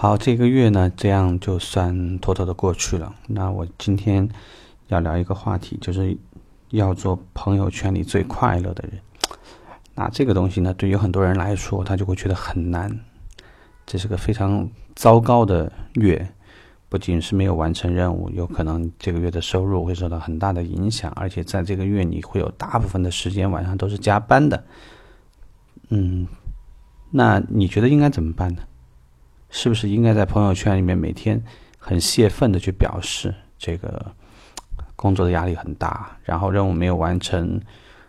好，这个月呢，这样就算妥妥的过去了。那我今天要聊一个话题，就是要做朋友圈里最快乐的人。那这个东西呢，对于很多人来说，他就会觉得很难。这是个非常糟糕的月，不仅是没有完成任务，有可能这个月的收入会受到很大的影响，而且在这个月你会有大部分的时间晚上都是加班的。嗯，那你觉得应该怎么办呢？是不是应该在朋友圈里面每天很泄愤的去表示这个工作的压力很大，然后任务没有完成，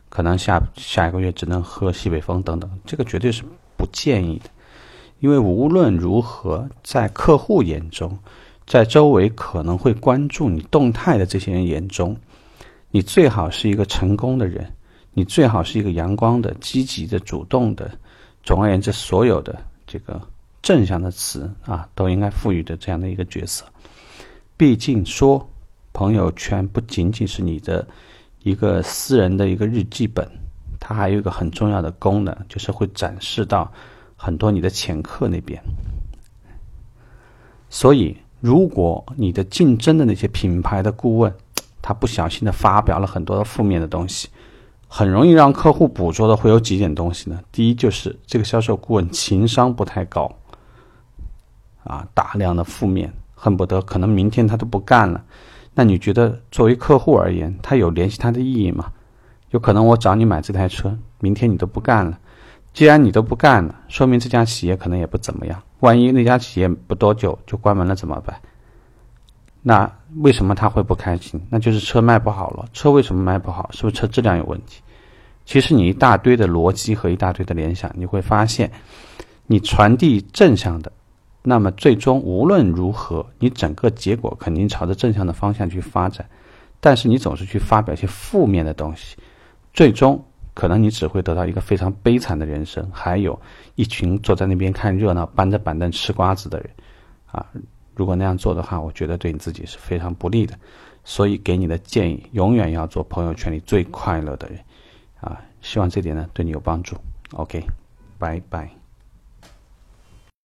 可能下下一个月只能喝西北风等等，这个绝对是不建议的。因为无论如何，在客户眼中，在周围可能会关注你动态的这些人眼中，你最好是一个成功的人，你最好是一个阳光的、积极的、主动的。总而言之，所有的这个。正向的词啊，都应该赋予的这样的一个角色。毕竟说，朋友圈不仅仅是你的一个私人的一个日记本，它还有一个很重要的功能，就是会展示到很多你的潜客那边。所以，如果你的竞争的那些品牌的顾问，他不小心的发表了很多的负面的东西，很容易让客户捕捉的会有几点东西呢？第一，就是这个销售顾问情商不太高。啊，大量的负面，恨不得可能明天他都不干了。那你觉得作为客户而言，他有联系他的意义吗？有可能我找你买这台车，明天你都不干了。既然你都不干了，说明这家企业可能也不怎么样。万一那家企业不多久就关门了怎么办？那为什么他会不开心？那就是车卖不好了。车为什么卖不好？是不是车质量有问题？其实你一大堆的逻辑和一大堆的联想，你会发现，你传递正向的。那么最终无论如何，你整个结果肯定朝着正向的方向去发展。但是你总是去发表一些负面的东西，最终可能你只会得到一个非常悲惨的人生，还有一群坐在那边看热闹、搬着板凳吃瓜子的人。啊，如果那样做的话，我觉得对你自己是非常不利的。所以给你的建议，永远要做朋友圈里最快乐的人。啊，希望这点呢对你有帮助。OK，拜拜。